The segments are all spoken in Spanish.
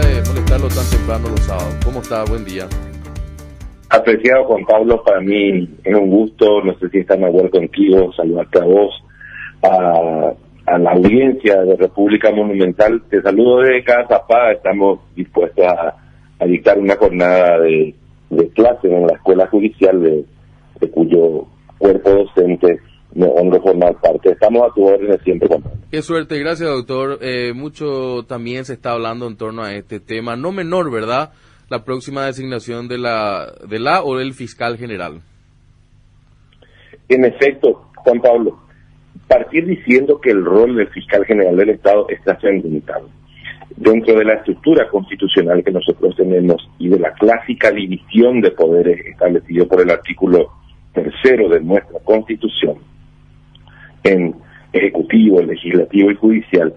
de molestarlo tan temprano los sábados. ¿Cómo está? Buen día. Apreciado Juan Pablo, para mí es un gusto, no sé si está acuerdo contigo, saludarte a vos, a, la audiencia de República Monumental. Te saludo de Casa Zapada, estamos dispuestos a, dictar una jornada de, de clase en la Escuela Judicial de, de cuyo cuerpo docente me honro formar parte. Estamos a tu orden siempre, Juan. Qué suerte, gracias doctor. Eh, mucho también se está hablando en torno a este tema, no menor, ¿verdad? La próxima designación de la, de la o del fiscal general. En efecto, Juan Pablo, partir diciendo que el rol del fiscal general del Estado está limitado Dentro de la estructura constitucional que nosotros tenemos y de la clásica división de poderes establecido por el artículo tercero de nuestra Constitución, en ejecutivo, legislativo y judicial,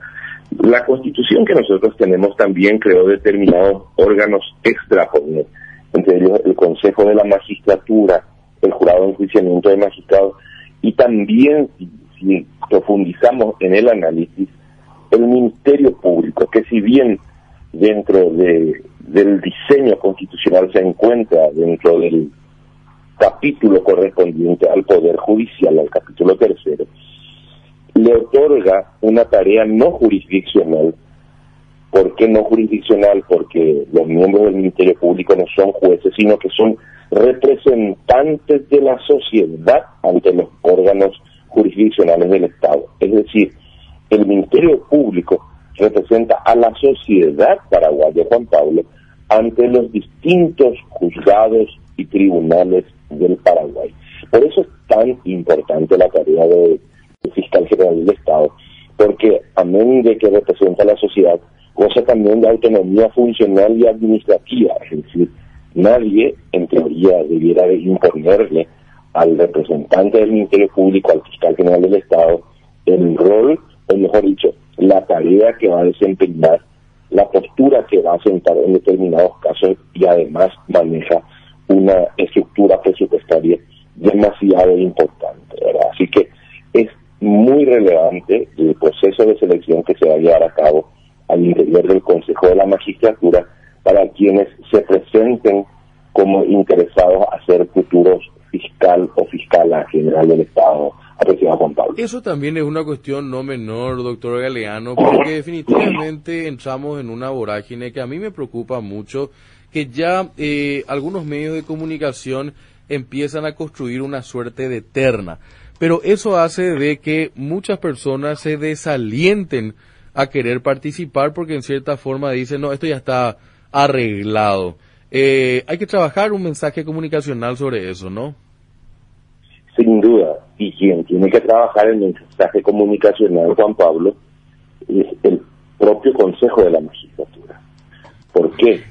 la constitución que nosotros tenemos también creó determinados órganos extraponer, entre ellos el Consejo de la Magistratura, el Jurado de Enjuiciamiento de Magistrados, y también, si, profundizamos en el análisis, el Ministerio Público, que si bien dentro de, del diseño constitucional se encuentra dentro del capítulo correspondiente al Poder Judicial, al capítulo tercero, le otorga una tarea no jurisdiccional. ¿Por qué no jurisdiccional? Porque los miembros del Ministerio Público no son jueces, sino que son representantes de la sociedad ante los órganos jurisdiccionales del Estado. Es decir, el Ministerio Público representa a la sociedad paraguaya, Juan Pablo, ante los distintos juzgados y tribunales del Paraguay. Por eso es tan importante la tarea de fiscal general del Estado, porque amén de que representa a la sociedad, goza también de autonomía funcional y administrativa, es decir, nadie en teoría debiera de imponerle al representante del Ministerio Público, al fiscal general del Estado, el rol, o mejor dicho, la tarea que va a desempeñar, la postura que va a sentar en determinados casos y además maneja una estructura presupuestaria demasiado importante. Así que muy relevante el proceso de selección que se va a llevar a cabo al interior del Consejo de la Magistratura para quienes se presenten como interesados a ser futuros fiscal o fiscal general del Estado, apreciado Pablo. Eso también es una cuestión no menor, doctor Galeano, porque definitivamente entramos en una vorágine que a mí me preocupa mucho, que ya eh, algunos medios de comunicación empiezan a construir una suerte de terna pero eso hace de que muchas personas se desalienten a querer participar porque en cierta forma dicen, no, esto ya está arreglado. Eh, hay que trabajar un mensaje comunicacional sobre eso, ¿no? Sin duda, y quien tiene que trabajar el mensaje comunicacional, Juan Pablo, es el propio Consejo de la Magistratura. ¿Por qué?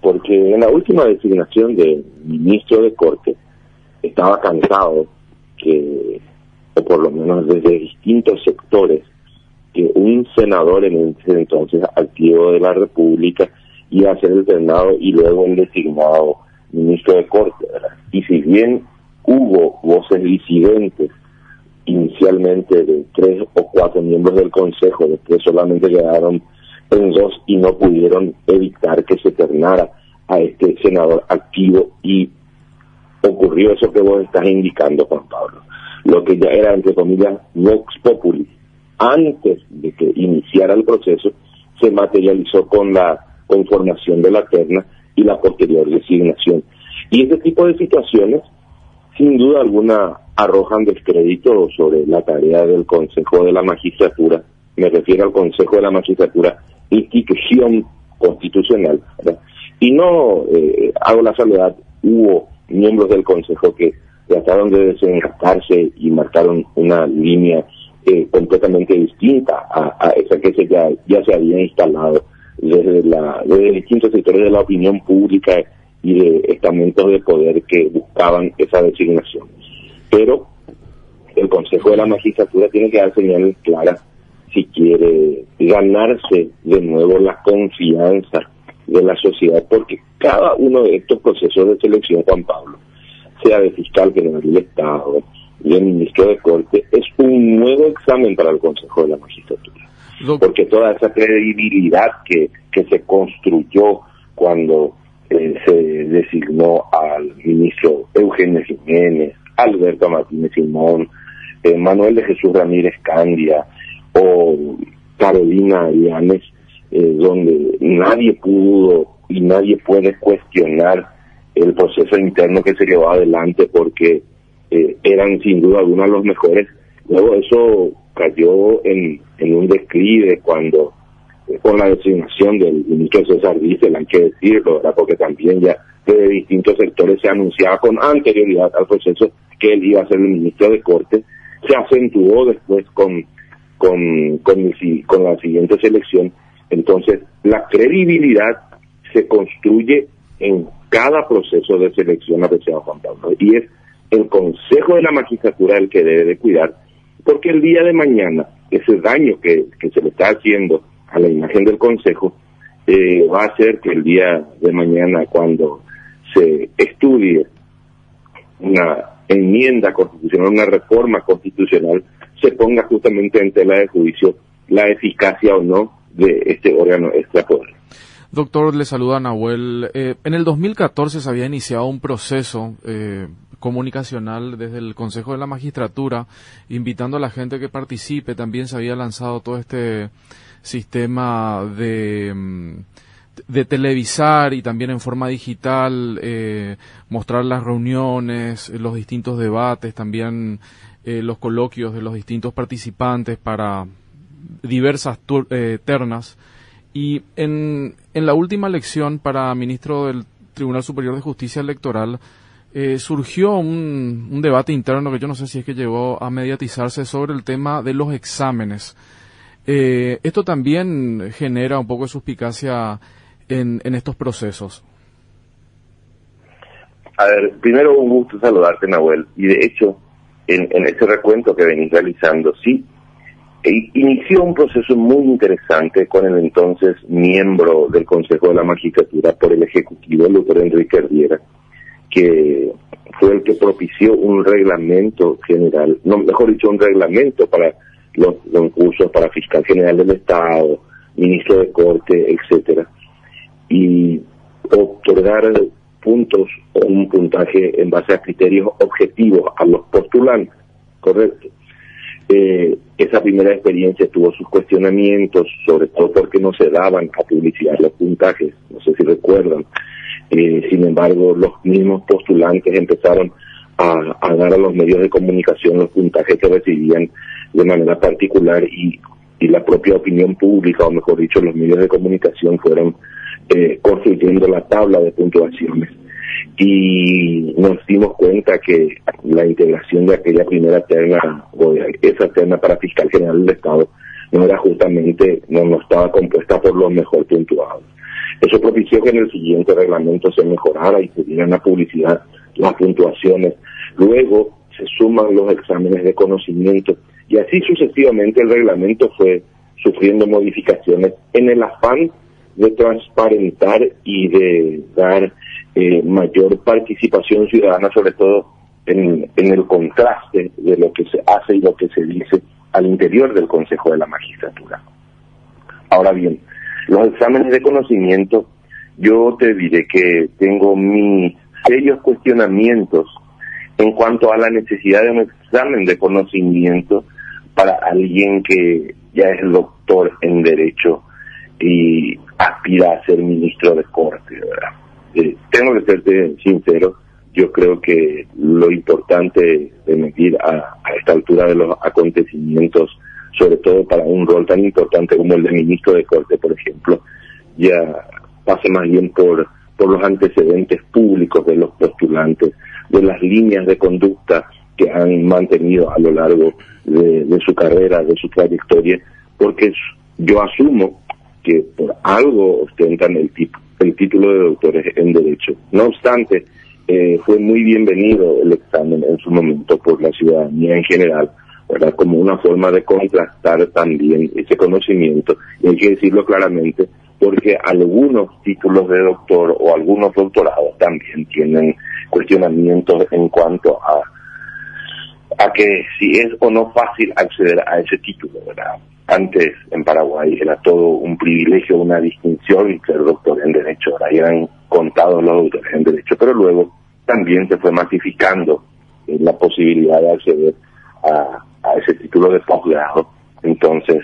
Porque en la última designación del ministro de Corte estaba cansado que, o por lo menos desde distintos sectores, que un senador en ese entonces activo de la República iba a ser el Senado y luego el designado ministro de Corte. Y si bien hubo voces disidentes inicialmente de tres o cuatro miembros del Consejo, después solamente quedaron en dos y no pudieron evitar que se ternara a este senador activo y ocurrió eso que vos estás indicando, Juan Pablo. Lo que ya era, entre comillas, Vox Populi. Antes de que iniciara el proceso, se materializó con la conformación de la terna y la posterior designación. Y este tipo de situaciones, sin duda alguna, arrojan descrédito sobre la tarea del Consejo de la Magistratura. Me refiero al Consejo de la Magistratura, institución constitucional. Y no eh, hago la salvedad, hubo miembros del Consejo que trataron de desengastarse y marcaron una línea eh, completamente distinta a, esa que se ya, ya se había instalado desde, la, desde distintos sectores de la opinión pública y de estamentos de poder que buscaban esa designación. Pero el Consejo de la Magistratura tiene que dar señales claras si quiere ganarse de nuevo la confianza de la sociedad, porque cada uno de estos procesos de selección, Juan Pablo, sea de fiscal general del Estado y el ministro de Corte, es un nuevo examen para el Consejo de la Magistratura. porque toda esa credibilidad que, que se construyó cuando eh, se designó al ministro Eugenio Jiménez, Alberto Martínez Simón, eh, Manuel de Jesús Ramírez Candia o Carolina Llanes, eh, donde nadie pudo y nadie puede cuestionar el proceso interno que se llevó adelante porque eh, eran sin duda algunos de los mejores. Luego eso cayó en, en un declive cuando con la designación del ministro César Diesel, hay que decirlo, ¿verdad? porque también ya de distintos sectores se anunciaba con anterioridad al proceso que él iba a ser el ministro de Corte, se acentuó después con, con, con la siguiente selección. Entonces, la credibilidad se construye en cada proceso de selección, apreciado Juan Pablo, y es el Consejo de la Magistratura el que debe de cuidar, porque el día de mañana, ese daño que, que se le está haciendo a la imagen del Consejo, eh, va a hacer que el día de mañana, cuando se estudie una enmienda constitucional, una reforma constitucional, se ponga justamente en tela de juicio la eficacia o no de este órgano extrapoder. Doctor, le saluda Nahuel. Eh, en el 2014 se había iniciado un proceso eh, comunicacional desde el Consejo de la Magistratura, invitando a la gente que participe. También se había lanzado todo este sistema de, mm, de televisar y también en forma digital eh, mostrar las reuniones, los distintos debates, también eh, los coloquios de los distintos participantes para diversas eh, ternas. Y en, en, la última elección para ministro del Tribunal Superior de Justicia Electoral, surgió un, un, debate interno que yo no sé si es que llegó a mediatizarse sobre el tema de los exámenes. Eh, esto también genera un poco de suspicacia en, en estos procesos. A ver, primero un gusto saludarte, Nahuel. Y de hecho, en, en ese recuento que venís realizando, sí, e inició un proceso muy interesante con el entonces miembro del Consejo de la Magistratura por el Ejecutivo, doctor Enrique Herrera, que fue el que propició un reglamento general, no, mejor dicho, un reglamento para los concursos para fiscal general del Estado, ministro de Corte, etcétera, y otorgar puntos o un puntaje en base a criterios objetivos a los postulantes, correcto. Eh, esa primera experiencia tuvo sus cuestionamientos, sobre todo porque no se daban a publicidad los puntajes, no sé si recuerdan. Eh, sin embargo, los mismos postulantes empezaron a, dar a los medios de comunicación los puntajes que recibían de manera particular y, y la propia opinión pública, o mejor dicho, los medios de comunicación fueron eh, construyendo la tabla de puntuaciones. Y nos dimos cuenta que la integración de aquella primera terna, o esa terna para fiscal general del Estado, no era justamente, no, no estaba compuesta por los mejor puntuados. Eso propició que en el siguiente reglamento se mejorara y se dieran a publicidad las puntuaciones. Luego se suman los exámenes de conocimiento y así sucesivamente el reglamento fue sufriendo modificaciones en el afán de transparentar y de dar eh, mayor participación ciudadana, sobre todo en, el contraste de lo que se hace y lo que se dice al interior del Consejo de la Magistratura. Ahora bien, los exámenes de conocimiento, yo te diré que tengo mis serios cuestionamientos en cuanto a la necesidad de un examen de conocimiento para alguien que ya es doctor en Derecho y aspira a ser ministro de Corte, ¿verdad? Eh, tengo que serte sincero, yo creo que lo importante de medir a, esta altura de los acontecimientos, sobre todo para un rol tan importante como el de ministro de Corte, por ejemplo, ya pasa más bien por, los antecedentes públicos de los postulantes, de las líneas de conducta que han mantenido a lo largo de, su carrera, de su trayectoria, porque yo asumo que por algo ostentan el, el título de doctores en Derecho. No obstante, eh, fue muy bienvenido el examen en su momento por la ciudadanía en general, ¿verdad? Como una forma de contrastar también ese conocimiento, y hay que decirlo claramente, porque algunos títulos de doctor o algunos doctorados también tienen cuestionamientos en cuanto a a que si es o no fácil acceder a ese título, ¿verdad? Antes en Paraguay era todo un privilegio, una distinción ser doctor en Derecho, ahora eran contados los doctores en Derecho, pero luego también se fue masificando eh, la posibilidad de acceder a, ese título de posgrado. Entonces,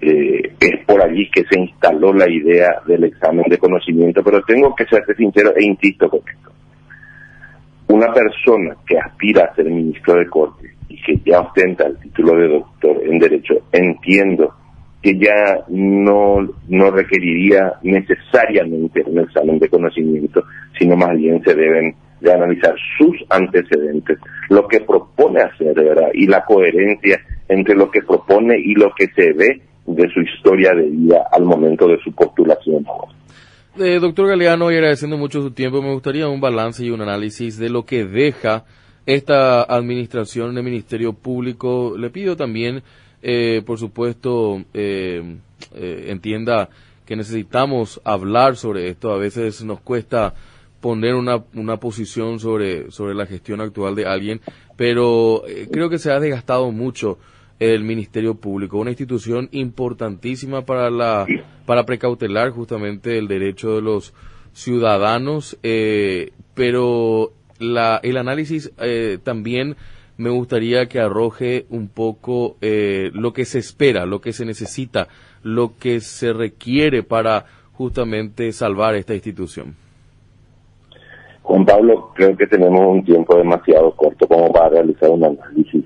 eh, es por allí que se instaló la idea del examen de conocimiento, pero tengo que ser sincero e insisto con esto. Una persona que aspira a ser ministro de Corte que ya ostenta el título de doctor en Derecho, entiendo que ya no, no requeriría necesariamente un examen de conocimiento, sino más bien se deben de analizar sus antecedentes, lo que propone hacer, ¿verdad? Y la coherencia entre lo que propone y lo que se ve de su historia de vida al momento de su postulación. Eh, doctor Galeano, y agradeciendo mucho su tiempo, me gustaría un balance y un análisis de lo que deja esta administración del Ministerio Público. Le pido también, eh, por supuesto, eh, eh, entienda que necesitamos hablar sobre esto. A veces nos cuesta poner una, una posición sobre, sobre la gestión actual de alguien, pero creo que se ha desgastado mucho el Ministerio Público, una institución importantísima para la para precautelar justamente el derecho de los ciudadanos, pero la, el análisis eh, también me gustaría que arroje un poco lo que se espera, lo que se necesita, lo que se requiere para justamente salvar esta institución. Juan Pablo, creo que tenemos un tiempo demasiado corto como para realizar un análisis.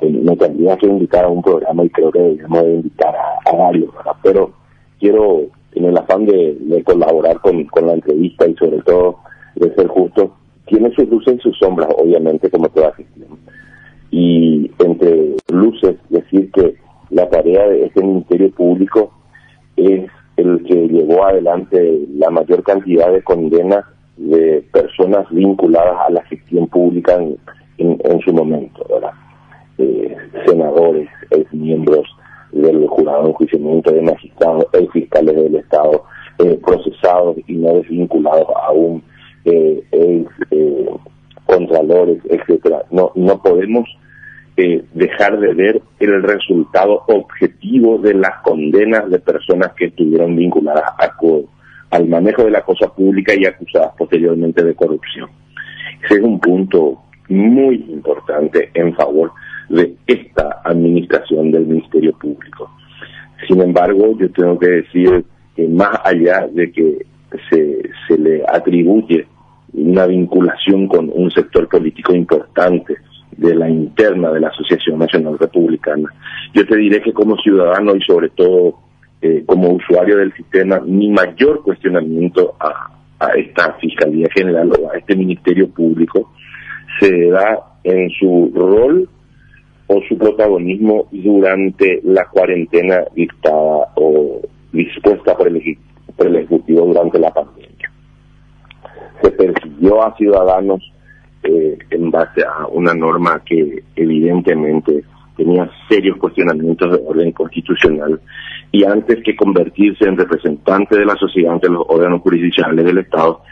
Me tendría que invitar a un programa y creo que deberíamos de invitar a, varios. Pero quiero, en el afán de, colaborar con, la entrevista y sobre todo de ser justo, tiene sus luces y sus sombras, obviamente, como toda gestión. Y entre luces, decir que la tarea de este Ministerio Público es el que llevó adelante la mayor cantidad de condenas de personas vinculadas a la gestión pública en, su momento, ¿verdad? Eh, senadores, ex miembros del jurado de enjuiciamiento de magistrados, ex fiscales del Estado, eh, procesados y no desvinculados aún, eh, de ver el resultado objetivo de las condenas de personas que estuvieron vinculadas a, al manejo de la cosa pública y acusadas posteriormente de corrupción. Ese es un punto muy importante en favor de esta administración del Ministerio Público. Sin embargo, yo tengo que decir que más allá de que se le atribuye una vinculación con un sector político importante de la interna de la Asociación Nacional Republicana, yo te diré que como ciudadano y sobre todo eh, como usuario del sistema, mi mayor cuestionamiento a, esta Fiscalía General o a este Ministerio Público se da en su rol o su protagonismo durante la cuarentena dictada o dispuesta por el, por el Ejecutivo durante la pandemia. Se persiguió a ciudadanos eh, en base a una norma que evidentemente tenía serios cuestionamientos de orden constitucional y antes que convertirse en representante de la sociedad ante los órganos jurisdiccionales del Estado,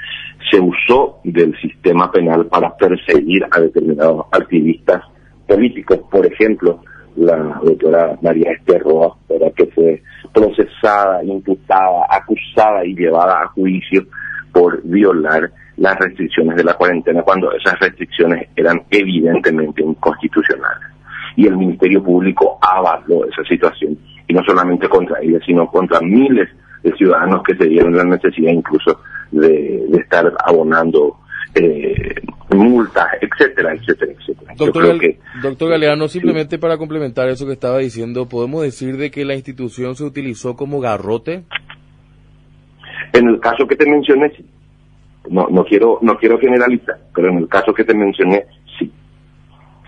se usó del sistema penal para perseguir a determinados activistas políticos. Por ejemplo, la doctora María Esther Roa, que fue procesada, imputada, acusada y llevada a juicio por violar las restricciones de la cuarentena cuando esas restricciones eran evidentemente inconstitucionales. Y el Ministerio Público avaló esa situación y no solamente contra ella, sino contra miles de ciudadanos que se dieron la necesidad incluso de, estar abonando eh, multas, etcétera, etcétera, etcétera. Doctor, Galeano, simplemente para complementar eso que estaba diciendo, ¿podemos decir de que la institución se utilizó como garrote? En el caso que te mencioné, sí. No, no quiero, no quiero generalizar, pero en el caso que te mencioné, sí.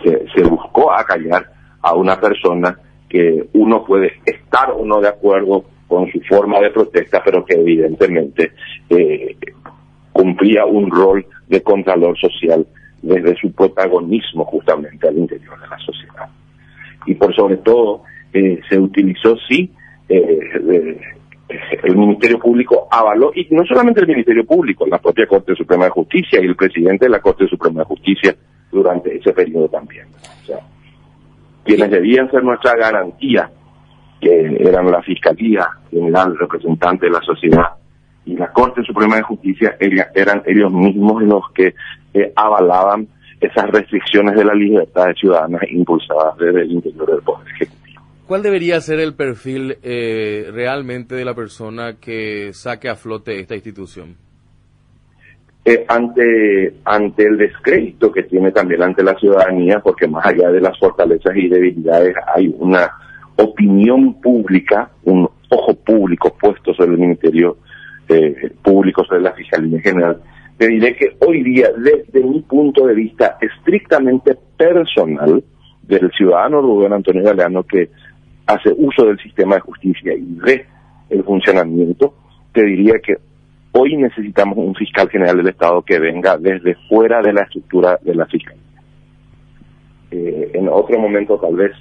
Se, buscó acallar a una persona que uno puede estar o no de acuerdo con su forma de protesta, pero que evidentemente eh, cumplía un rol de contralor social desde su protagonismo justamente al interior de la sociedad. Y por sobre todo eh, se utilizó, sí, eh, el Ministerio Público avaló, y no solamente el Ministerio Público, la propia Corte Suprema de Justicia y el presidente de la Corte Suprema de Justicia durante ese periodo también. O sea, quienes debían ser nuestra garantía, que eran la Fiscalía General, representante de la sociedad, y la Corte Suprema de Justicia, eran ellos mismos los que eh, avalaban esas restricciones de la libertad de ciudadanas impulsadas desde el interior del Poder Ejecutivo. ¿Cuál debería ser el perfil eh, realmente de la persona que saque a flote esta institución? Eh, ante, ante el descrédito que tiene también ante la ciudadanía, porque más allá de las fortalezas y debilidades hay una opinión pública, un ojo público puesto sobre el Ministerio eh, Público, sobre la Fiscalía General, te diré que hoy día, desde mi punto de vista estrictamente personal, del ciudadano Rubén Antonio Galeano que hace uso del sistema de justicia y ve el funcionamiento, te diría que Hoy necesitamos un fiscal general del Estado que venga desde fuera de la estructura de la fiscalía. Eh, en otro momento tal vez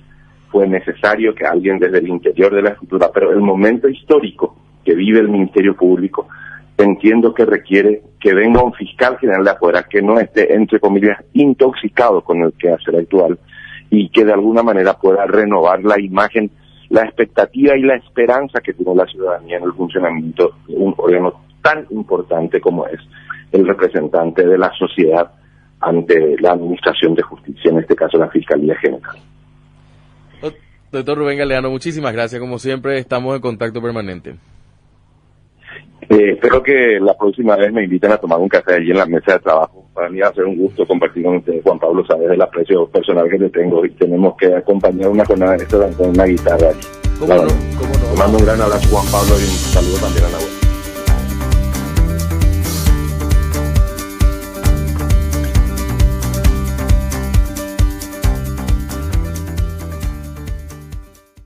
fue necesario que alguien desde el interior de la estructura, pero el momento histórico que vive el Ministerio Público, entiendo que requiere que venga un fiscal general de afuera que no esté, entre comillas, intoxicado con el que hace el actual y que de alguna manera pueda renovar la imagen, la expectativa y la esperanza que tiene la ciudadanía en el funcionamiento de un órgano tan importante como es el representante de la sociedad ante la Administración de Justicia, en este caso la Fiscalía General. Doctor Rubén Galeano, muchísimas gracias. Como siempre, estamos en contacto permanente. Eh, espero que la próxima vez me inviten a tomar un café allí en la mesa de trabajo. Para mí va a ser un gusto compartir con ustedes, Juan Pablo, sabes del aprecio personal que te tengo y tenemos que acompañar una jornada de con una guitarra. ¿Cómo no? ¿Cómo no? Te mando un gran abrazo, Juan Pablo, y un saludo también a la web.